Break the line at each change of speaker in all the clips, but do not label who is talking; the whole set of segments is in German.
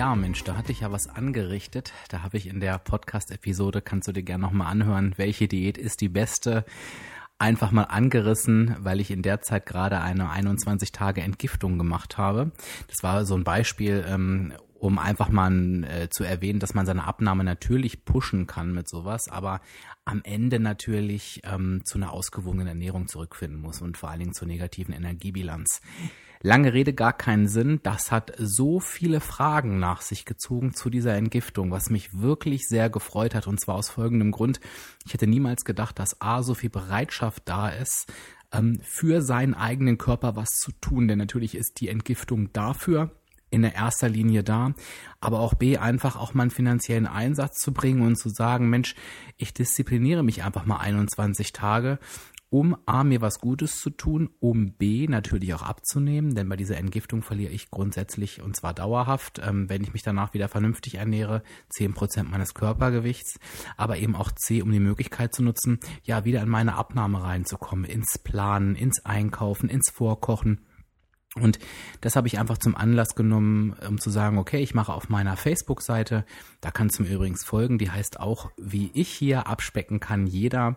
Ja, Mensch, da hatte ich ja was angerichtet. Da habe ich in der Podcast-Episode, kannst du dir gerne nochmal anhören, welche Diät ist die beste, einfach mal angerissen, weil ich in der Zeit gerade eine 21 Tage Entgiftung gemacht habe. Das war so ein Beispiel, ähm, um einfach mal äh, zu erwähnen, dass man seine Abnahme natürlich pushen kann mit sowas, aber am Ende natürlich ähm, zu einer ausgewogenen Ernährung zurückfinden muss und vor allen Dingen zur negativen Energiebilanz. Lange Rede, gar keinen Sinn. Das hat so viele Fragen nach sich gezogen zu dieser Entgiftung, was mich wirklich sehr gefreut hat. Und zwar aus folgendem Grund. Ich hätte niemals gedacht, dass A, so viel Bereitschaft da ist, ähm, für seinen eigenen Körper was zu tun. Denn natürlich ist die Entgiftung dafür in der erster Linie da, aber auch B, einfach auch mal einen finanziellen Einsatz zu bringen und zu sagen, Mensch, ich diszipliniere mich einfach mal 21 Tage um A, mir was Gutes zu tun, um B, natürlich auch abzunehmen, denn bei dieser Entgiftung verliere ich grundsätzlich und zwar dauerhaft, ähm, wenn ich mich danach wieder vernünftig ernähre, zehn Prozent meines Körpergewichts, aber eben auch C, um die Möglichkeit zu nutzen, ja, wieder in meine Abnahme reinzukommen, ins Planen, ins Einkaufen, ins Vorkochen und das habe ich einfach zum Anlass genommen, um zu sagen, okay, ich mache auf meiner Facebook-Seite, da kannst du mir übrigens folgen, die heißt auch, wie ich hier abspecken kann, jeder.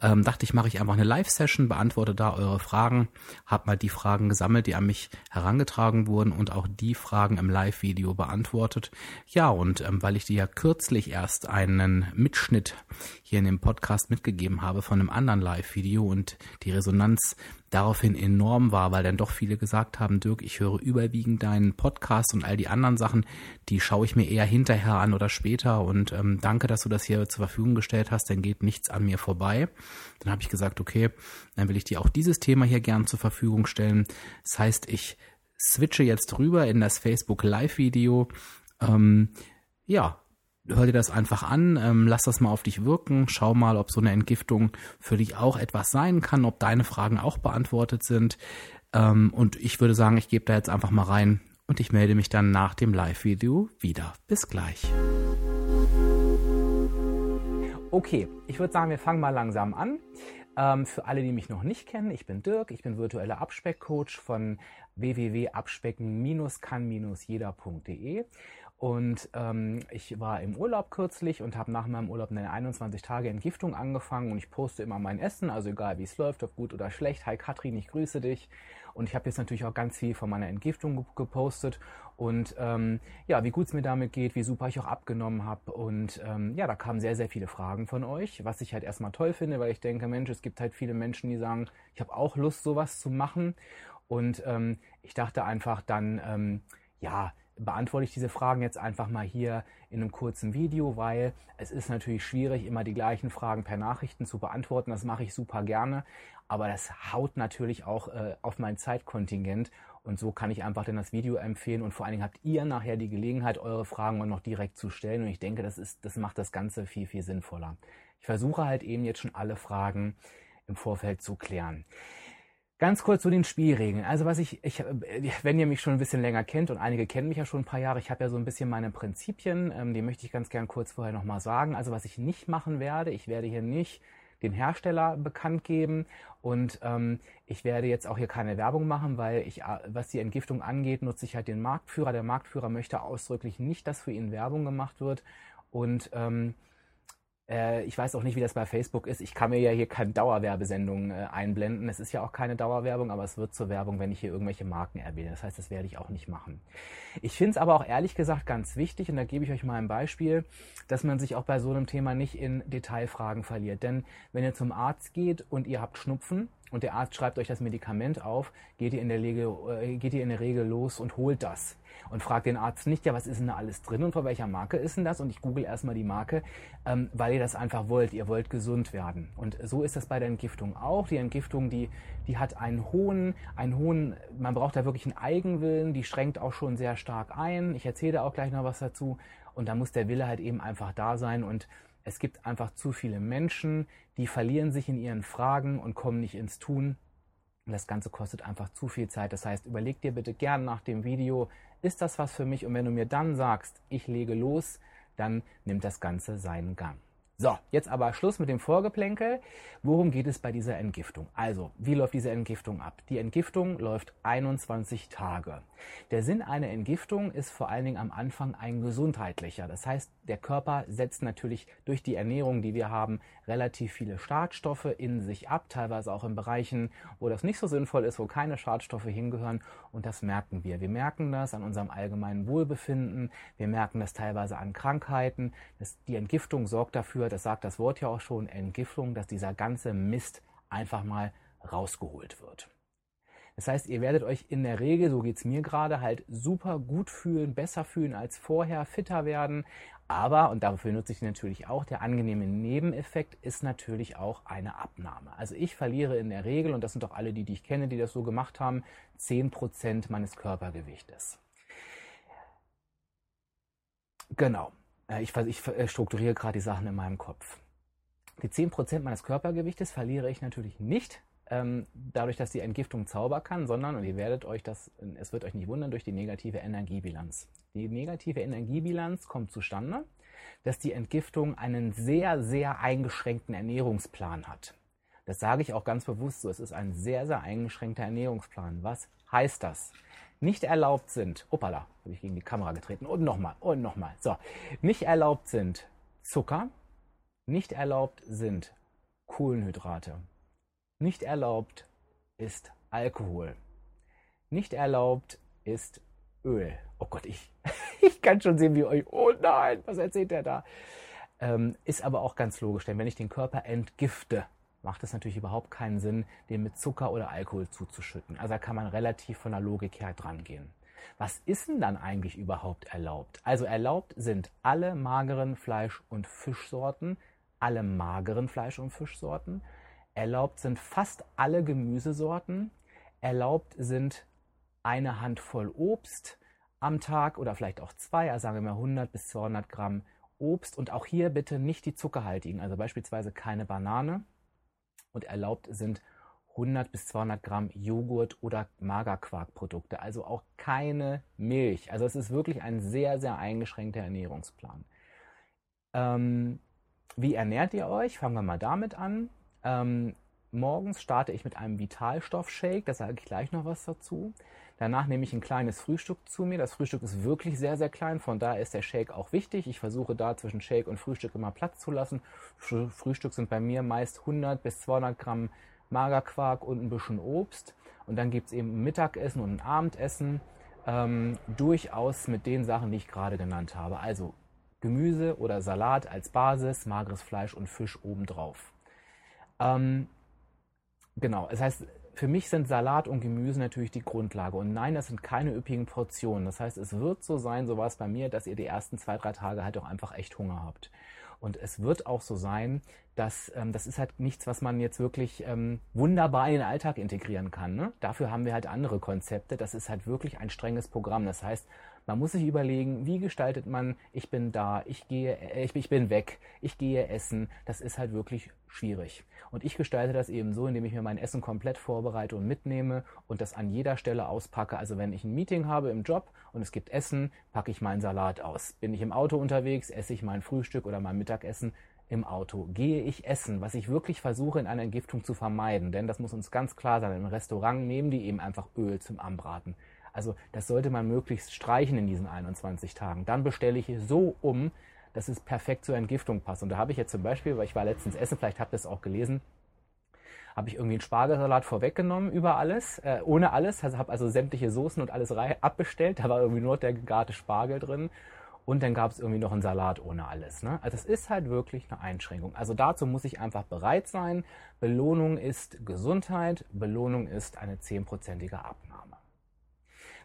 Ähm, dachte ich, mache ich einfach eine Live-Session, beantworte da eure Fragen, habe mal die Fragen gesammelt, die an mich herangetragen wurden und auch die Fragen im Live-Video beantwortet. Ja, und ähm, weil ich dir ja kürzlich erst einen Mitschnitt hier in dem Podcast mitgegeben habe von einem anderen Live-Video und die Resonanz daraufhin enorm war, weil dann doch viele gesagt haben, Dirk, ich höre überwiegend deinen Podcast und all die anderen Sachen, die schaue ich mir eher hinterher an oder später und ähm, danke, dass du das hier zur Verfügung gestellt hast, dann geht nichts an mir vorbei. Dann habe ich gesagt, okay, dann will ich dir auch dieses Thema hier gern zur Verfügung stellen. Das heißt, ich switche jetzt rüber in das Facebook Live-Video. Ähm, ja, hör dir das einfach an, ähm, lass das mal auf dich wirken, schau mal, ob so eine Entgiftung für dich auch etwas sein kann, ob deine Fragen auch beantwortet sind. Ähm, und ich würde sagen, ich gebe da jetzt einfach mal rein und ich melde mich dann nach dem Live-Video wieder. Bis gleich. Okay, ich würde sagen, wir fangen mal langsam an. Ähm, für alle, die mich noch nicht kennen, ich bin Dirk, ich bin virtueller Abspeckcoach von www.abspecken-kann-jeder.de und ähm, ich war im Urlaub kürzlich und habe nach meinem Urlaub eine 21 Tage Entgiftung angefangen und ich poste immer mein Essen, also egal wie es läuft, ob gut oder schlecht. Hi Katrin, ich grüße dich. Und ich habe jetzt natürlich auch ganz viel von meiner Entgiftung gepostet und ähm, ja, wie gut es mir damit geht, wie super ich auch abgenommen habe. Und ähm, ja, da kamen sehr, sehr viele Fragen von euch, was ich halt erstmal toll finde, weil ich denke, Mensch, es gibt halt viele Menschen, die sagen, ich habe auch Lust, sowas zu machen. Und ähm, ich dachte einfach dann, ähm, ja, beantworte ich diese Fragen jetzt einfach mal hier in einem kurzen Video, weil es ist natürlich schwierig, immer die gleichen Fragen per Nachrichten zu beantworten. Das mache ich super gerne, aber das haut natürlich auch äh, auf mein Zeitkontingent und so kann ich einfach dann das Video empfehlen und vor allen Dingen habt ihr nachher die Gelegenheit, eure Fragen noch direkt zu stellen und ich denke, das ist, das macht das Ganze viel, viel sinnvoller. Ich versuche halt eben jetzt schon alle Fragen im Vorfeld zu klären. Ganz kurz zu den Spielregeln. Also was ich, ich, wenn ihr mich schon ein bisschen länger kennt und einige kennen mich ja schon ein paar Jahre, ich habe ja so ein bisschen meine Prinzipien, ähm, die möchte ich ganz gern kurz vorher nochmal sagen. Also was ich nicht machen werde, ich werde hier nicht den Hersteller bekannt geben und ähm, ich werde jetzt auch hier keine Werbung machen, weil ich, äh, was die Entgiftung angeht, nutze ich halt den Marktführer. Der Marktführer möchte ausdrücklich nicht, dass für ihn Werbung gemacht wird und ähm, äh, ich weiß auch nicht, wie das bei Facebook ist. Ich kann mir ja hier keine Dauerwerbesendung äh, einblenden. Es ist ja auch keine Dauerwerbung, aber es wird zur Werbung, wenn ich hier irgendwelche Marken erwähne. Das heißt, das werde ich auch nicht machen. Ich finde es aber auch ehrlich gesagt ganz wichtig, und da gebe ich euch mal ein Beispiel, dass man sich auch bei so einem Thema nicht in Detailfragen verliert. Denn wenn ihr zum Arzt geht und ihr habt Schnupfen, und der Arzt schreibt euch das Medikament auf, geht ihr in der Regel, äh, geht ihr in der Regel los und holt das und fragt den Arzt nicht, ja, was ist denn da alles drin und von welcher Marke ist denn das? Und ich google erstmal die Marke, ähm, weil ihr das einfach wollt. Ihr wollt gesund werden. Und so ist das bei der Entgiftung auch. Die Entgiftung, die, die hat einen hohen, einen hohen, man braucht da wirklich einen Eigenwillen, die schränkt auch schon sehr stark ein. Ich erzähle auch gleich noch was dazu. Und da muss der Wille halt eben einfach da sein. Und es gibt einfach zu viele Menschen, die verlieren sich in ihren Fragen und kommen nicht ins Tun. Das Ganze kostet einfach zu viel Zeit. Das heißt, überleg dir bitte gern nach dem Video, ist das was für mich? Und wenn du mir dann sagst, ich lege los, dann nimmt das Ganze seinen Gang. So, jetzt aber Schluss mit dem Vorgeplänkel. Worum geht es bei dieser Entgiftung? Also, wie läuft diese Entgiftung ab? Die Entgiftung läuft 21 Tage. Der Sinn einer Entgiftung ist vor allen Dingen am Anfang ein gesundheitlicher. Das heißt, der Körper setzt natürlich durch die Ernährung, die wir haben, relativ viele Schadstoffe in sich ab, teilweise auch in Bereichen, wo das nicht so sinnvoll ist, wo keine Schadstoffe hingehören. Und das merken wir. Wir merken das an unserem allgemeinen Wohlbefinden. Wir merken das teilweise an Krankheiten. Das, die Entgiftung sorgt dafür, das sagt das Wort ja auch schon, Entgiftung, dass dieser ganze Mist einfach mal rausgeholt wird. Das heißt, ihr werdet euch in der Regel, so geht es mir gerade, halt super gut fühlen, besser fühlen als vorher, fitter werden. Aber, und dafür nutze ich natürlich auch, der angenehme Nebeneffekt ist natürlich auch eine Abnahme. Also ich verliere in der Regel, und das sind doch alle die, die ich kenne, die das so gemacht haben, 10% meines Körpergewichtes. Genau. Äh, ich, ich äh, strukturiere gerade die Sachen in meinem Kopf. Die 10% meines Körpergewichtes verliere ich natürlich nicht ähm, dadurch, dass die Entgiftung Zauber kann, sondern, und ihr werdet euch das, es wird euch nicht wundern, durch die negative Energiebilanz. Die negative Energiebilanz kommt zustande, dass die Entgiftung einen sehr, sehr eingeschränkten Ernährungsplan hat. Das sage ich auch ganz bewusst so. Es ist ein sehr, sehr eingeschränkter Ernährungsplan. Was heißt das? Nicht erlaubt sind, opala, habe ich gegen die Kamera getreten und nochmal und nochmal. So, nicht erlaubt sind Zucker, nicht erlaubt sind Kohlenhydrate, nicht erlaubt ist Alkohol, nicht erlaubt ist Öl. Oh Gott, ich, ich kann schon sehen, wie euch, oh nein, was erzählt der da? Ähm, ist aber auch ganz logisch, denn wenn ich den Körper entgifte, macht es natürlich überhaupt keinen Sinn, den mit Zucker oder Alkohol zuzuschütten. Also da kann man relativ von der Logik her dran gehen. Was ist denn dann eigentlich überhaupt erlaubt? Also erlaubt sind alle mageren Fleisch- und Fischsorten, alle mageren Fleisch- und Fischsorten. Erlaubt sind fast alle Gemüsesorten. Erlaubt sind eine Handvoll Obst am Tag oder vielleicht auch zwei, also sagen wir mal 100 bis 200 Gramm Obst und auch hier bitte nicht die zuckerhaltigen, also beispielsweise keine Banane, und erlaubt sind 100 bis 200 Gramm Joghurt oder Magerquarkprodukte, also auch keine Milch. Also es ist wirklich ein sehr, sehr eingeschränkter Ernährungsplan. Ähm, wie ernährt ihr euch? Fangen wir mal damit an. Ähm, morgens starte ich mit einem Vitalstoff-Shake, da sage ich gleich noch was dazu. Danach nehme ich ein kleines Frühstück zu mir. Das Frühstück ist wirklich sehr, sehr klein, von daher ist der Shake auch wichtig. Ich versuche da zwischen Shake und Frühstück immer Platz zu lassen. Frühstück sind bei mir meist 100 bis 200 Gramm Magerquark und ein bisschen Obst. Und dann gibt es eben ein Mittagessen und ein Abendessen. Ähm, durchaus mit den Sachen, die ich gerade genannt habe. Also Gemüse oder Salat als Basis, mageres Fleisch und Fisch obendrauf. Ähm, genau, das heißt, für mich sind Salat und Gemüse natürlich die Grundlage. Und nein, das sind keine üppigen Portionen. Das heißt, es wird so sein, so war es bei mir, dass ihr die ersten zwei, drei Tage halt auch einfach echt Hunger habt. Und es wird auch so sein, dass ähm, das ist halt nichts, was man jetzt wirklich ähm, wunderbar in den Alltag integrieren kann. Ne? Dafür haben wir halt andere Konzepte. Das ist halt wirklich ein strenges Programm. Das heißt, man muss sich überlegen, wie gestaltet man, ich bin da, ich gehe, äh, ich, ich bin weg, ich gehe essen. Das ist halt wirklich schwierig. Und ich gestalte das eben so, indem ich mir mein Essen komplett vorbereite und mitnehme und das an jeder Stelle auspacke. Also wenn ich ein Meeting habe im Job und es gibt Essen, packe ich meinen Salat aus. Bin ich im Auto unterwegs, esse ich mein Frühstück oder mein Mittagessen im Auto. Gehe ich essen, was ich wirklich versuche in einer Entgiftung zu vermeiden, denn das muss uns ganz klar sein. Im Restaurant nehmen die eben einfach Öl zum Anbraten. Also das sollte man möglichst streichen in diesen 21 Tagen. Dann bestelle ich so um, dass es perfekt zur Entgiftung passt. Und da habe ich jetzt zum Beispiel, weil ich war letztens essen, vielleicht habt ihr es auch gelesen, habe ich irgendwie einen Spargelsalat vorweggenommen über alles, äh, ohne alles. Also habe also sämtliche Soßen und alles abbestellt. Da war irgendwie nur der gegarte Spargel drin. Und dann gab es irgendwie noch einen Salat ohne alles. Ne? Also es ist halt wirklich eine Einschränkung. Also dazu muss ich einfach bereit sein. Belohnung ist Gesundheit. Belohnung ist eine zehnprozentige Abnahme.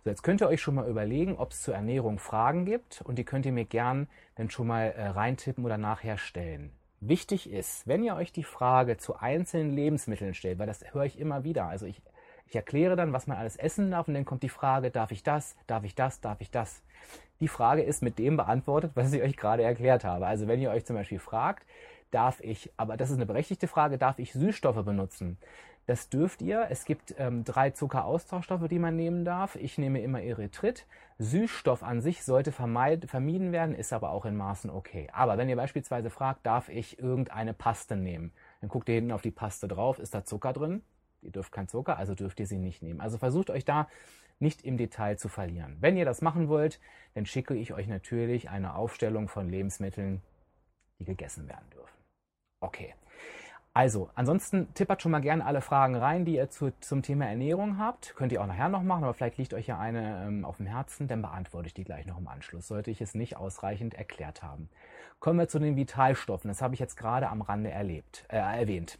So, jetzt könnt ihr euch schon mal überlegen, ob es zur Ernährung Fragen gibt und die könnt ihr mir gern dann schon mal äh, reintippen oder nachher stellen. Wichtig ist, wenn ihr euch die Frage zu einzelnen Lebensmitteln stellt, weil das höre ich immer wieder, also ich, ich erkläre dann, was man alles essen darf und dann kommt die Frage, darf ich das, darf ich das, darf ich das. die Frage ist mit dem beantwortet, was ich euch gerade erklärt habe. Also wenn ihr euch zum Beispiel fragt, darf ich, aber das ist eine berechtigte Frage, darf ich Süßstoffe benutzen? Das dürft ihr. Es gibt ähm, drei Zuckeraustauschstoffe, die man nehmen darf. Ich nehme immer Erythrit. Süßstoff an sich sollte vermieden werden, ist aber auch in Maßen okay. Aber wenn ihr beispielsweise fragt, darf ich irgendeine Paste nehmen, dann guckt ihr hinten auf die Paste drauf, ist da Zucker drin? Ihr dürft kein Zucker, also dürft ihr sie nicht nehmen. Also versucht euch da nicht im Detail zu verlieren. Wenn ihr das machen wollt, dann schicke ich euch natürlich eine Aufstellung von Lebensmitteln, die gegessen werden dürfen. Okay. Also, ansonsten tippert schon mal gerne alle Fragen rein, die ihr zu, zum Thema Ernährung habt. Könnt ihr auch nachher noch machen, aber vielleicht liegt euch ja eine ähm, auf dem Herzen, dann beantworte ich die gleich noch im Anschluss, sollte ich es nicht ausreichend erklärt haben. Kommen wir zu den Vitalstoffen. Das habe ich jetzt gerade am Rande erlebt, äh, erwähnt.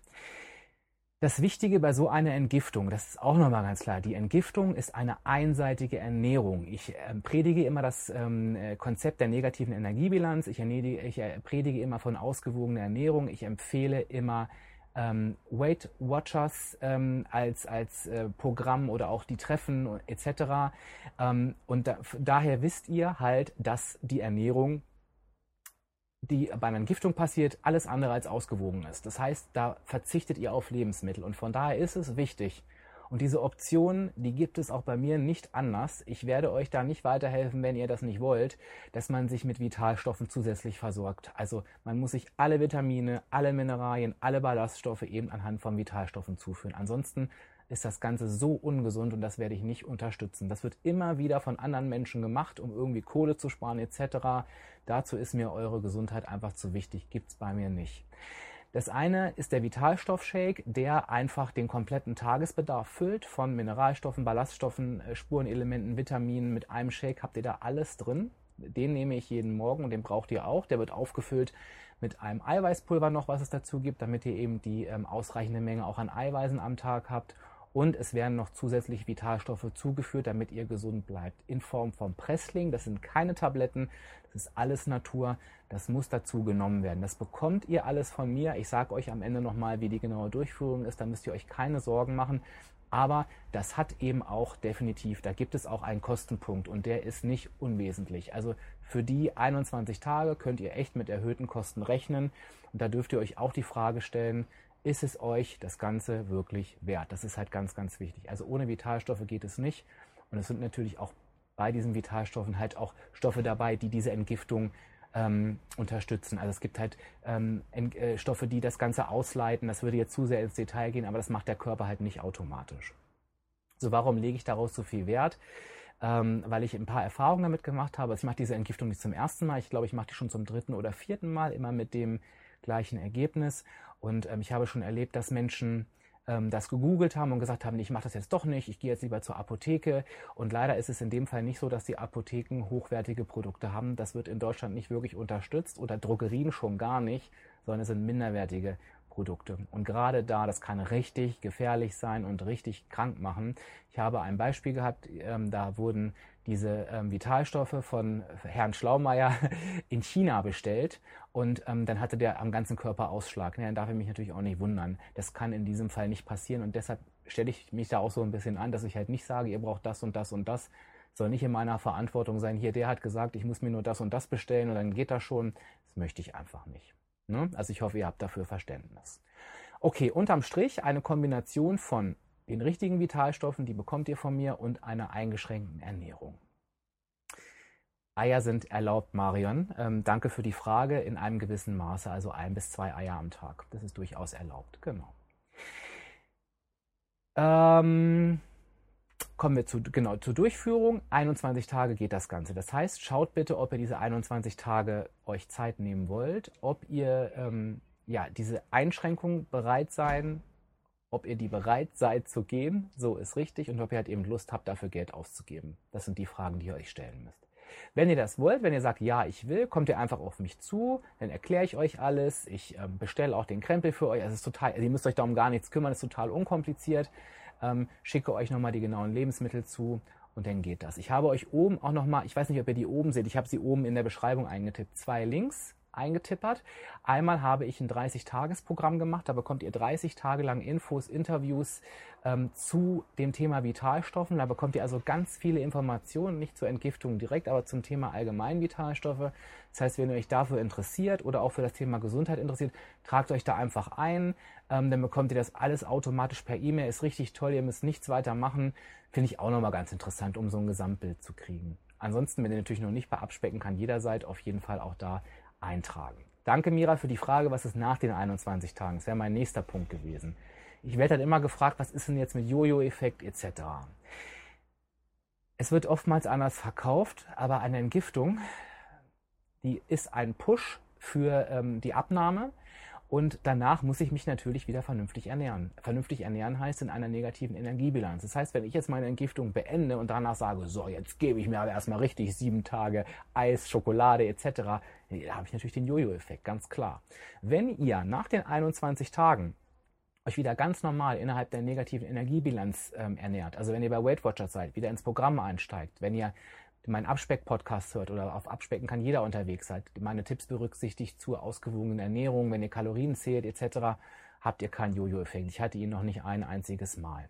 Das Wichtige bei so einer Entgiftung, das ist auch nochmal ganz klar, die Entgiftung ist eine einseitige Ernährung. Ich äh, predige immer das ähm, äh, Konzept der negativen Energiebilanz, ich, äh, predige immer von ausgewogener Ernährung, ich empfehle immer ähm, Weight Watchers ähm, als, als Programm oder auch die Treffen etc. Und da, daher wisst ihr halt, dass die Ernährung die bei einer Entgiftung passiert, alles andere als ausgewogen ist. Das heißt, da verzichtet ihr auf Lebensmittel. Und von daher ist es wichtig. Und diese Option, die gibt es auch bei mir nicht anders. Ich werde euch da nicht weiterhelfen, wenn ihr das nicht wollt, dass man sich mit Vitalstoffen zusätzlich versorgt. Also man muss sich alle Vitamine, alle Mineralien, alle Ballaststoffe eben anhand von Vitalstoffen zuführen. Ansonsten ist das Ganze so ungesund und das werde ich nicht unterstützen. Das wird immer wieder von anderen Menschen gemacht, um irgendwie Kohle zu sparen etc. Dazu ist mir eure Gesundheit einfach zu wichtig. Gibt's bei mir nicht. Das eine ist der Vitalstoffshake, der einfach den kompletten Tagesbedarf füllt von Mineralstoffen, Ballaststoffen, äh, Spurenelementen, Vitaminen. Mit einem Shake habt ihr da alles drin. Den nehme ich jeden Morgen und den braucht ihr auch. Der wird aufgefüllt mit einem Eiweißpulver noch, was es dazu gibt, damit ihr eben die ähm, ausreichende Menge auch an Eiweißen am Tag habt und es werden noch zusätzlich Vitalstoffe zugeführt, damit ihr gesund bleibt. In Form von Pressling. Das sind keine Tabletten. Das ist alles Natur. Das muss dazu genommen werden. Das bekommt ihr alles von mir. Ich sage euch am Ende nochmal, wie die genaue Durchführung ist. Da müsst ihr euch keine Sorgen machen. Aber das hat eben auch definitiv, da gibt es auch einen Kostenpunkt und der ist nicht unwesentlich. Also für die 21 Tage könnt ihr echt mit erhöhten Kosten rechnen. Und da dürft ihr euch auch die Frage stellen, ist es euch das Ganze wirklich wert? Das ist halt ganz, ganz wichtig. Also ohne Vitalstoffe geht es nicht. Und es sind natürlich auch bei diesen Vitalstoffen halt auch Stoffe dabei, die diese Entgiftung ähm, unterstützen. Also es gibt halt ähm, äh, Stoffe, die das Ganze ausleiten. Das würde jetzt zu sehr ins Detail gehen, aber das macht der Körper halt nicht automatisch. So, warum lege ich daraus so viel Wert? Ähm, weil ich ein paar Erfahrungen damit gemacht habe. Also ich mache diese Entgiftung nicht zum ersten Mal. Ich glaube, ich mache die schon zum dritten oder vierten Mal, immer mit dem gleichen Ergebnis. Und ähm, ich habe schon erlebt, dass Menschen ähm, das gegoogelt haben und gesagt haben, ich mache das jetzt doch nicht, ich gehe jetzt lieber zur Apotheke. Und leider ist es in dem Fall nicht so, dass die Apotheken hochwertige Produkte haben. Das wird in Deutschland nicht wirklich unterstützt oder Drogerien schon gar nicht, sondern es sind minderwertige Produkte. Und gerade da, das kann richtig gefährlich sein und richtig krank machen. Ich habe ein Beispiel gehabt, ähm, da wurden diese ähm, Vitalstoffe von Herrn Schlaumeier in China bestellt und ähm, dann hatte der am ganzen Körper Ausschlag. Ja, dann darf ich mich natürlich auch nicht wundern. Das kann in diesem Fall nicht passieren und deshalb stelle ich mich da auch so ein bisschen an, dass ich halt nicht sage, ihr braucht das und das und das. Soll nicht in meiner Verantwortung sein. Hier, der hat gesagt, ich muss mir nur das und das bestellen und dann geht das schon. Das möchte ich einfach nicht. Ne? Also ich hoffe, ihr habt dafür Verständnis. Okay, unterm Strich eine Kombination von den richtigen Vitalstoffen, die bekommt ihr von mir, und einer eingeschränkten Ernährung. Eier sind erlaubt, Marion. Ähm, danke für die Frage in einem gewissen Maße, also ein bis zwei Eier am Tag. Das ist durchaus erlaubt, genau. Ähm, kommen wir zu, genau, zur Durchführung. 21 Tage geht das Ganze. Das heißt, schaut bitte, ob ihr diese 21 Tage euch Zeit nehmen wollt, ob ihr ähm, ja, diese Einschränkung bereit sein ob ihr die bereit seid zu gehen, so ist richtig, und ob ihr halt eben Lust habt, dafür Geld auszugeben. Das sind die Fragen, die ihr euch stellen müsst. Wenn ihr das wollt, wenn ihr sagt, ja, ich will, kommt ihr einfach auf mich zu, dann erkläre ich euch alles. Ich ähm, bestelle auch den Krempel für euch. Es ist total, also ihr müsst euch darum gar nichts kümmern, es ist total unkompliziert. Ähm, schicke euch nochmal die genauen Lebensmittel zu und dann geht das. Ich habe euch oben auch nochmal, ich weiß nicht, ob ihr die oben seht, ich habe sie oben in der Beschreibung eingetippt, zwei Links eingetippert. Einmal habe ich ein 30-Tages-Programm gemacht, da bekommt ihr 30 Tage lang Infos, Interviews ähm, zu dem Thema Vitalstoffen. Da bekommt ihr also ganz viele Informationen, nicht zur Entgiftung direkt, aber zum Thema allgemein Vitalstoffe. Das heißt, wenn ihr euch dafür interessiert oder auch für das Thema Gesundheit interessiert, tragt euch da einfach ein. Ähm, dann bekommt ihr das alles automatisch per E-Mail. Ist richtig toll, ihr müsst nichts weiter machen. Finde ich auch nochmal ganz interessant, um so ein Gesamtbild zu kriegen. Ansonsten, wenn ihr natürlich noch nicht bei Abspecken kann, jeder seid auf jeden Fall auch da eintragen. Danke, Mira, für die Frage, was ist nach den 21 Tagen? Das wäre mein nächster Punkt gewesen. Ich werde dann immer gefragt, was ist denn jetzt mit Jojo-Effekt etc. Es wird oftmals anders verkauft, aber eine Entgiftung, die ist ein Push für ähm, die Abnahme. Und danach muss ich mich natürlich wieder vernünftig ernähren. Vernünftig ernähren heißt in einer negativen Energiebilanz. Das heißt, wenn ich jetzt meine Entgiftung beende und danach sage, so, jetzt gebe ich mir aber erstmal richtig sieben Tage Eis, Schokolade etc., da habe ich natürlich den Jojo-Effekt, ganz klar. Wenn ihr nach den 21 Tagen euch wieder ganz normal innerhalb der negativen Energiebilanz ähm, ernährt, also wenn ihr bei Weight Watchers seid, wieder ins Programm einsteigt, wenn ihr meinen Abspeck-Podcast hört oder auf Abspecken kann jeder unterwegs sein, meine Tipps berücksichtigt zur ausgewogenen Ernährung, wenn ihr Kalorien zählt etc., habt ihr keinen Jojo-Effekt. Ich hatte ihn noch nicht ein einziges Mal.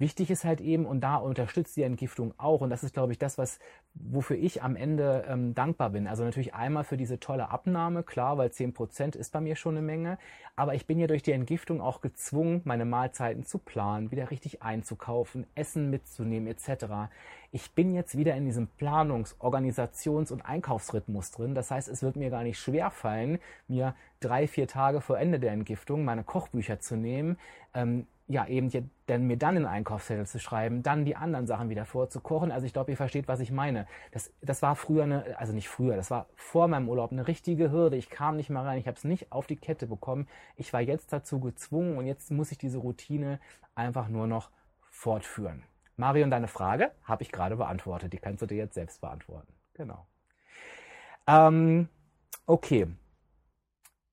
Wichtig ist halt eben, und da unterstützt die Entgiftung auch, und das ist, glaube ich, das, was, wofür ich am Ende ähm, dankbar bin. Also natürlich einmal für diese tolle Abnahme, klar, weil 10% ist bei mir schon eine Menge, aber ich bin ja durch die Entgiftung auch gezwungen, meine Mahlzeiten zu planen, wieder richtig einzukaufen, Essen mitzunehmen, etc. Ich bin jetzt wieder in diesem Planungs-, Organisations- und Einkaufsrhythmus drin. Das heißt, es wird mir gar nicht schwer fallen, mir drei, vier Tage vor Ende der Entgiftung meine Kochbücher zu nehmen, ähm, ja, eben denn mir dann einen Einkaufszettel zu schreiben, dann die anderen Sachen wieder vorzukochen. Also ich glaube, ihr versteht, was ich meine. Das, das war früher eine, also nicht früher, das war vor meinem Urlaub eine richtige Hürde. Ich kam nicht mal rein, ich habe es nicht auf die Kette bekommen. Ich war jetzt dazu gezwungen und jetzt muss ich diese Routine einfach nur noch fortführen. Marion, deine Frage habe ich gerade beantwortet. Die kannst du dir jetzt selbst beantworten. Genau. Ähm, okay,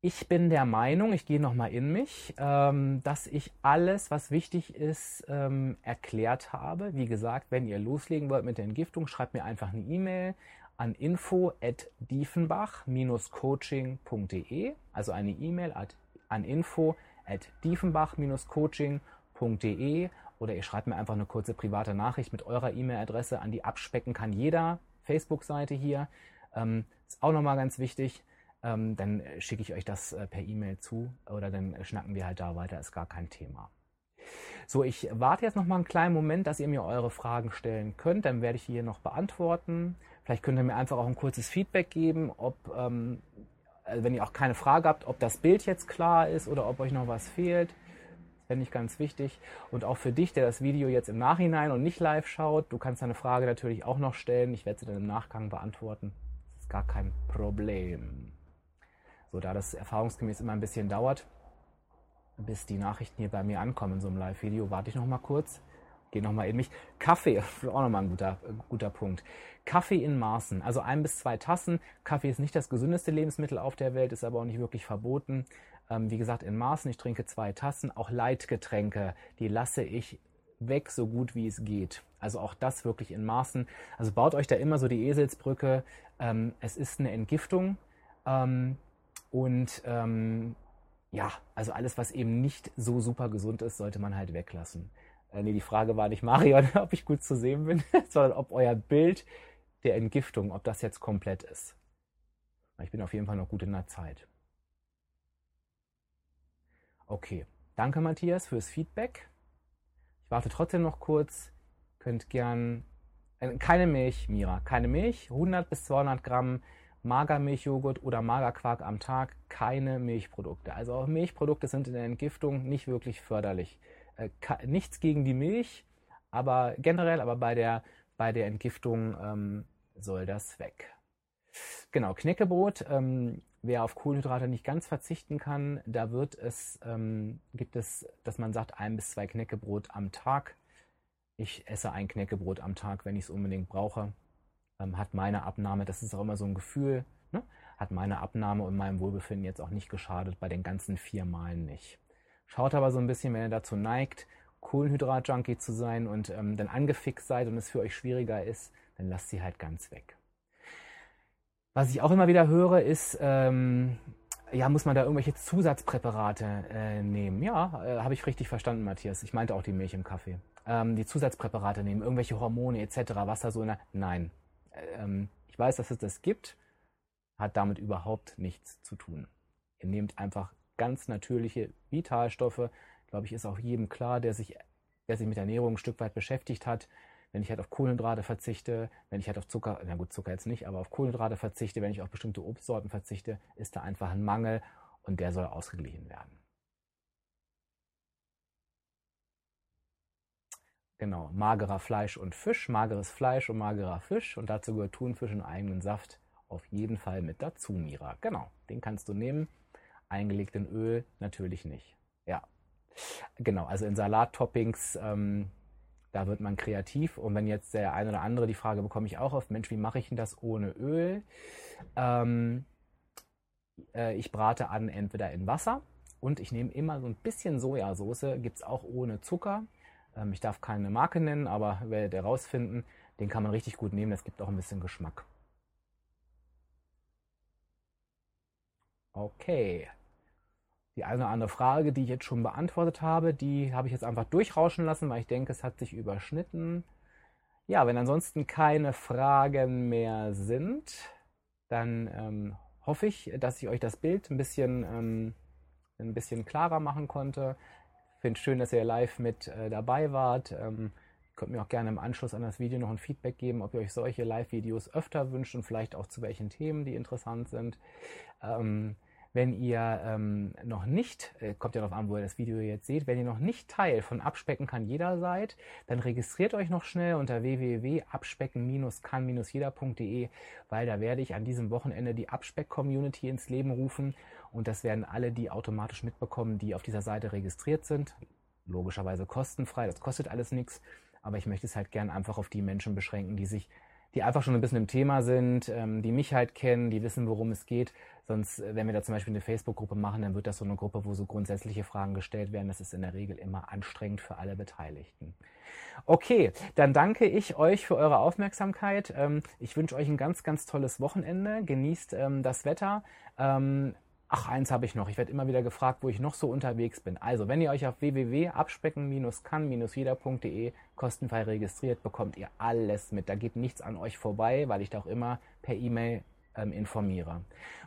ich bin der Meinung, ich gehe nochmal in mich, ähm, dass ich alles, was wichtig ist, ähm, erklärt habe. Wie gesagt, wenn ihr loslegen wollt mit der Entgiftung, schreibt mir einfach eine E-Mail an info at diefenbach-coaching.de, also eine E-Mail an info at diefenbach-coaching.de oder ihr schreibt mir einfach eine kurze private Nachricht mit eurer E-Mail-Adresse an die Abspecken kann jeder Facebook-Seite hier. Ähm, ist auch nochmal ganz wichtig ähm, dann äh, schicke ich euch das äh, per E-Mail zu oder dann äh, schnacken wir halt da weiter, ist gar kein Thema. So, ich warte jetzt noch mal einen kleinen Moment, dass ihr mir eure Fragen stellen könnt, dann werde ich die hier noch beantworten. Vielleicht könnt ihr mir einfach auch ein kurzes Feedback geben, ob, ähm, wenn ihr auch keine Frage habt, ob das Bild jetzt klar ist oder ob euch noch was fehlt. Das fände ich ganz wichtig. Und auch für dich, der das Video jetzt im Nachhinein und nicht live schaut, du kannst deine Frage natürlich auch noch stellen. Ich werde sie dann im Nachgang beantworten. Das ist gar kein Problem. So, da das erfahrungsgemäß immer ein bisschen dauert, bis die Nachrichten hier bei mir ankommen so einem Live-Video, warte ich noch mal kurz. Gehe noch mal in mich. Kaffee, auch noch mal ein guter, guter Punkt. Kaffee in Maßen, also ein bis zwei Tassen. Kaffee ist nicht das gesündeste Lebensmittel auf der Welt, ist aber auch nicht wirklich verboten. Ähm, wie gesagt, in Maßen. Ich trinke zwei Tassen. Auch Leitgetränke, die lasse ich weg, so gut wie es geht. Also auch das wirklich in Maßen. Also baut euch da immer so die Eselsbrücke. Ähm, es ist eine Entgiftung. Ähm, und ähm, ja, also alles, was eben nicht so super gesund ist, sollte man halt weglassen. Äh, nee, die Frage war nicht Marion, ob ich gut zu sehen bin, sondern ob euer Bild der Entgiftung, ob das jetzt komplett ist. Ich bin auf jeden Fall noch gut in der Zeit. Okay, danke Matthias fürs Feedback. Ich warte trotzdem noch kurz. Könnt gern äh, keine Milch, Mira, keine Milch, 100 bis 200 Gramm Magermilchjoghurt oder Magerquark am Tag keine Milchprodukte. Also auch Milchprodukte sind in der Entgiftung nicht wirklich förderlich. Äh, nichts gegen die Milch, aber generell, aber bei der, bei der Entgiftung ähm, soll das weg. Genau, Knäckebrot. Ähm, wer auf Kohlenhydrate nicht ganz verzichten kann, da wird es, ähm, gibt es, dass man sagt, ein bis zwei Knäckebrot am Tag. Ich esse ein Knäckebrot am Tag, wenn ich es unbedingt brauche ähm, hat meine Abnahme, das ist auch immer so ein Gefühl, ne, hat meine Abnahme und meinem Wohlbefinden jetzt auch nicht geschadet, bei den ganzen vier Malen nicht. Schaut aber so ein bisschen, wenn ihr dazu neigt, Kohlenhydrat-Junkie zu sein und ähm, dann angefixt seid und es für euch schwieriger ist, dann lasst sie halt ganz weg. Was ich auch immer wieder höre, ist, ähm, ja, muss man da irgendwelche Zusatzpräparate äh, nehmen? Ja, äh, habe ich richtig verstanden, Matthias. Ich meinte auch die Milch im Kaffee. Ähm, die Zusatzpräparate nehmen, irgendwelche Hormone etc., was da so in der... Nein. Ähm, ich weiß, dass es das gibt, hat damit überhaupt nichts zu tun. Ihr nehmt einfach ganz natürliche Vitalstoffe. Glaube ich, ist auch jedem klar, der sich, der sich mit Ernährung ein Stück weit beschäftigt hat wenn ich halt auf Kohlenhydrate verzichte, wenn ich halt auf Zucker, na gut, Zucker jetzt nicht, aber auf Kohlenhydrate verzichte, wenn ich auf bestimmte Obstsorten verzichte, ist da einfach ein Mangel und der soll ausgeglichen werden. Genau, magerer Fleisch und Fisch, mageres Fleisch und magerer Fisch und dazu gehört Thunfisch und eigenen Saft auf jeden Fall mit dazu, Mira. Genau, den kannst du nehmen. Eingelegt in Öl natürlich nicht. Ja, genau, also in Salattoppings ähm, da wird man kreativ. Und wenn jetzt der eine oder andere die Frage bekomme ich auch oft, Mensch, wie mache ich denn das ohne Öl? Ähm, äh, ich brate an entweder in Wasser und ich nehme immer so ein bisschen Sojasauce, gibt es auch ohne Zucker. Ähm, ich darf keine Marke nennen, aber werdet ihr rausfinden, den kann man richtig gut nehmen, das gibt auch ein bisschen Geschmack. Okay, die eine oder andere Frage, die ich jetzt schon beantwortet habe, die habe ich jetzt einfach durchrauschen lassen, weil ich denke, es hat sich überschnitten. Ja, wenn ansonsten keine Fragen mehr sind, dann ähm, hoffe ich, dass ich euch das Bild ein bisschen, ähm, ein bisschen klarer machen konnte. Finde es schön, dass ihr live mit äh, dabei wart. Ähm, könnt mir auch gerne im Anschluss an das Video noch ein Feedback geben, ob ihr euch solche Live-Videos öfter wünscht und vielleicht auch zu welchen Themen, die interessant sind. Ähm, wenn ihr ähm, noch nicht, äh, kommt ja darauf an, wo ihr das Video jetzt seht, wenn ihr noch nicht Teil von Abspecken kann jeder seid, dann registriert euch noch schnell unter www.abspecken-kann-jeder.de, weil da werde ich an diesem Wochenende die Abspeck-Community ins Leben rufen und das werden alle die automatisch mitbekommen, die auf dieser Seite registriert sind. Logischerweise kostenfrei, das kostet alles nichts, aber ich möchte es halt gern einfach auf die Menschen beschränken, die sich die einfach schon ein bisschen im Thema sind, ähm, die mich halt kennen, die wissen, worum es geht. Sonst, äh, wenn wir da zum Beispiel eine Facebook-Gruppe machen, dann wird das so eine Gruppe, wo so grundsätzliche Fragen gestellt werden. Das ist in der Regel immer anstrengend für alle Beteiligten. Okay, dann danke ich euch für eure Aufmerksamkeit. Ähm, ich wünsche euch ein ganz, ganz tolles Wochenende. Genießt ähm, das Wetter. Ach, eins habe ich noch. Ich werde immer wieder gefragt, wo ich noch so unterwegs bin. Also, wenn ihr euch auf www.abspecken-kann-jeder.de kostenfrei registriert, bekommt ihr alles mit. Da geht nichts an euch vorbei, weil ich da auch immer per E-Mail ähm, informiere.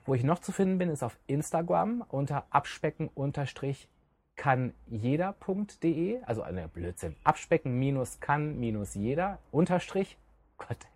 Wo ich noch zu finden bin, ist auf Instagram unter abspecken-kann-jeder.de. Also, eine Blödsinn. Abspecken-kann-jeder unterstrich. Gott.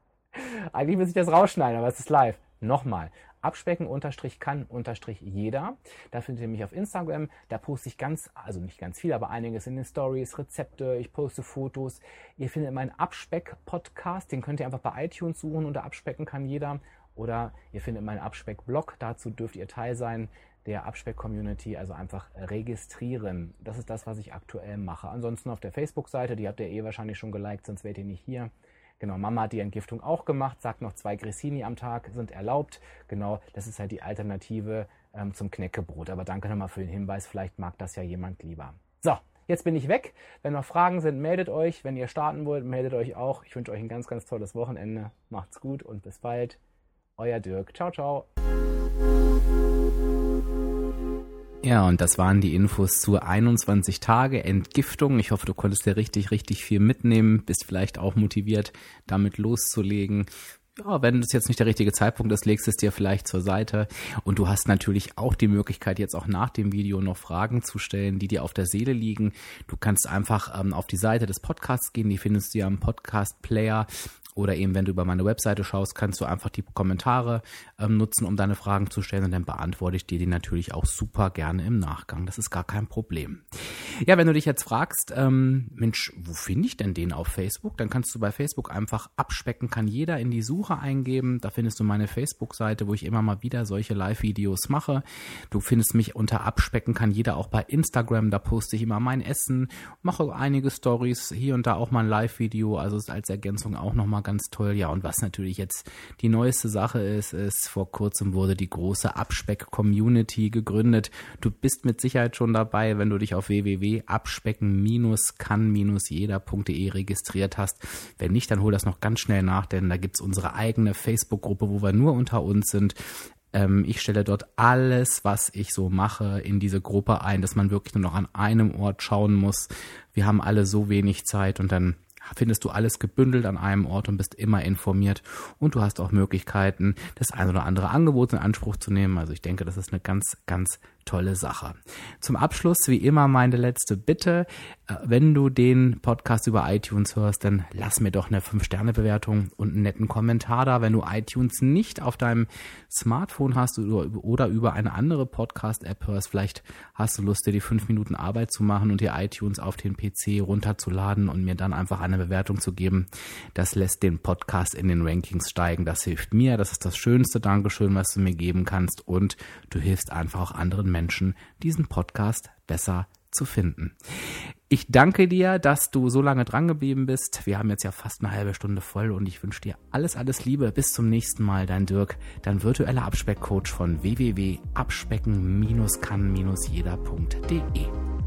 Eigentlich muss ich das rausschneiden, aber es ist live. Nochmal, abspecken-kann-jeder. Da findet ihr mich auf Instagram. Da poste ich ganz, also nicht ganz viel, aber einiges in den Stories, Rezepte, ich poste Fotos. Ihr findet meinen Abspeck-Podcast, den könnt ihr einfach bei iTunes suchen unter Abspecken kann jeder. Oder ihr findet meinen Abspeck-Blog, dazu dürft ihr Teil sein der Abspeck-Community, also einfach registrieren. Das ist das, was ich aktuell mache. Ansonsten auf der Facebook-Seite, die habt ihr eh wahrscheinlich schon geliked, sonst wärt ihr nicht hier. Genau, Mama hat die Entgiftung auch gemacht, sagt noch zwei Grissini am Tag sind erlaubt. Genau, das ist halt die Alternative ähm, zum Knäckebrot. Aber danke nochmal für den Hinweis, vielleicht mag das ja jemand lieber. So, jetzt bin ich weg. Wenn noch Fragen sind, meldet euch. Wenn ihr starten wollt, meldet euch auch. Ich wünsche euch ein ganz, ganz tolles Wochenende. Macht's gut und bis bald. Euer Dirk. Ciao, ciao. Ja, und das waren die Infos zur 21 Tage Entgiftung. Ich hoffe, du konntest dir richtig, richtig viel mitnehmen, bist vielleicht auch motiviert, damit loszulegen. Ja, wenn es jetzt nicht der richtige Zeitpunkt ist, legst es dir vielleicht zur Seite. Und du hast natürlich auch die Möglichkeit, jetzt auch nach dem Video noch Fragen zu stellen, die dir auf der Seele liegen. Du kannst einfach ähm, auf die Seite des Podcasts gehen, die findest du ja im Podcast-Player oder eben, wenn du über meine Webseite schaust, kannst du einfach die Kommentare ähm, nutzen, um deine Fragen zu stellen und dann beantworte ich dir die natürlich auch super gerne im Nachgang. Das ist gar kein Problem. Ja, wenn du dich jetzt fragst, ähm, Mensch, wo finde ich denn den auf Facebook? Dann kannst du bei Facebook einfach abspecken, kann jeder in die Suche eingeben. Da findest du meine Facebook-Seite, wo ich immer mal wieder solche Live-Videos mache. Du findest mich unter abspecken kann jeder auch bei Instagram. Da poste ich immer mein Essen, mache einige Stories, hier und da auch mal ein Live-Video. Also ist als Ergänzung auch nochmal ganz toll. Ja, und was natürlich jetzt die neueste Sache ist, ist, vor kurzem wurde die große Abspeck-Community gegründet. Du bist mit Sicherheit schon dabei, wenn du dich auf www.abspecken-kann-jeder.de registriert hast. Wenn nicht, dann hol das noch ganz schnell nach, denn da gibt's unsere eigene Facebook-Gruppe, wo wir nur unter uns sind. Ähm, ich stelle dort alles, was ich so mache, in diese Gruppe ein, dass man wirklich nur noch an einem Ort schauen muss. Wir haben alle so wenig Zeit und dann findest du alles gebündelt an einem Ort und bist immer informiert und du hast auch Möglichkeiten, das ein oder andere Angebot in Anspruch zu nehmen. Also ich denke, das ist eine ganz, ganz tolle Sache. Zum Abschluss, wie immer, meine letzte Bitte. Äh, wenn du den Podcast über iTunes hörst, dann lass mir doch eine 5-Sterne-Bewertung und einen netten Kommentar da. Wenn du iTunes nicht auf deinem Smartphone hast oder über eine andere Podcast-App hörst, vielleicht hast du Lust, dir die 5 Minuten Arbeit zu machen und dir iTunes auf den PC runterzuladen und mir dann einfach eine Bewertung zu geben. Das lässt den Podcast in den Rankings steigen. Das hilft mir. Das ist das schönste Dankeschön, was du mir geben kannst. Und du hilfst einfach auch anderen Menschen, diesen Podcast besser zu finden. Ich danke dir, dass du so lange dran geblieben bist. Wir haben jetzt ja fast eine halbe Stunde voll und ich wünsche dir alles, alles Liebe. Bis zum nächsten Mal, dein Dirk, dein virtueller Abspeckcoach von www.abspecken-kann-jeder.de.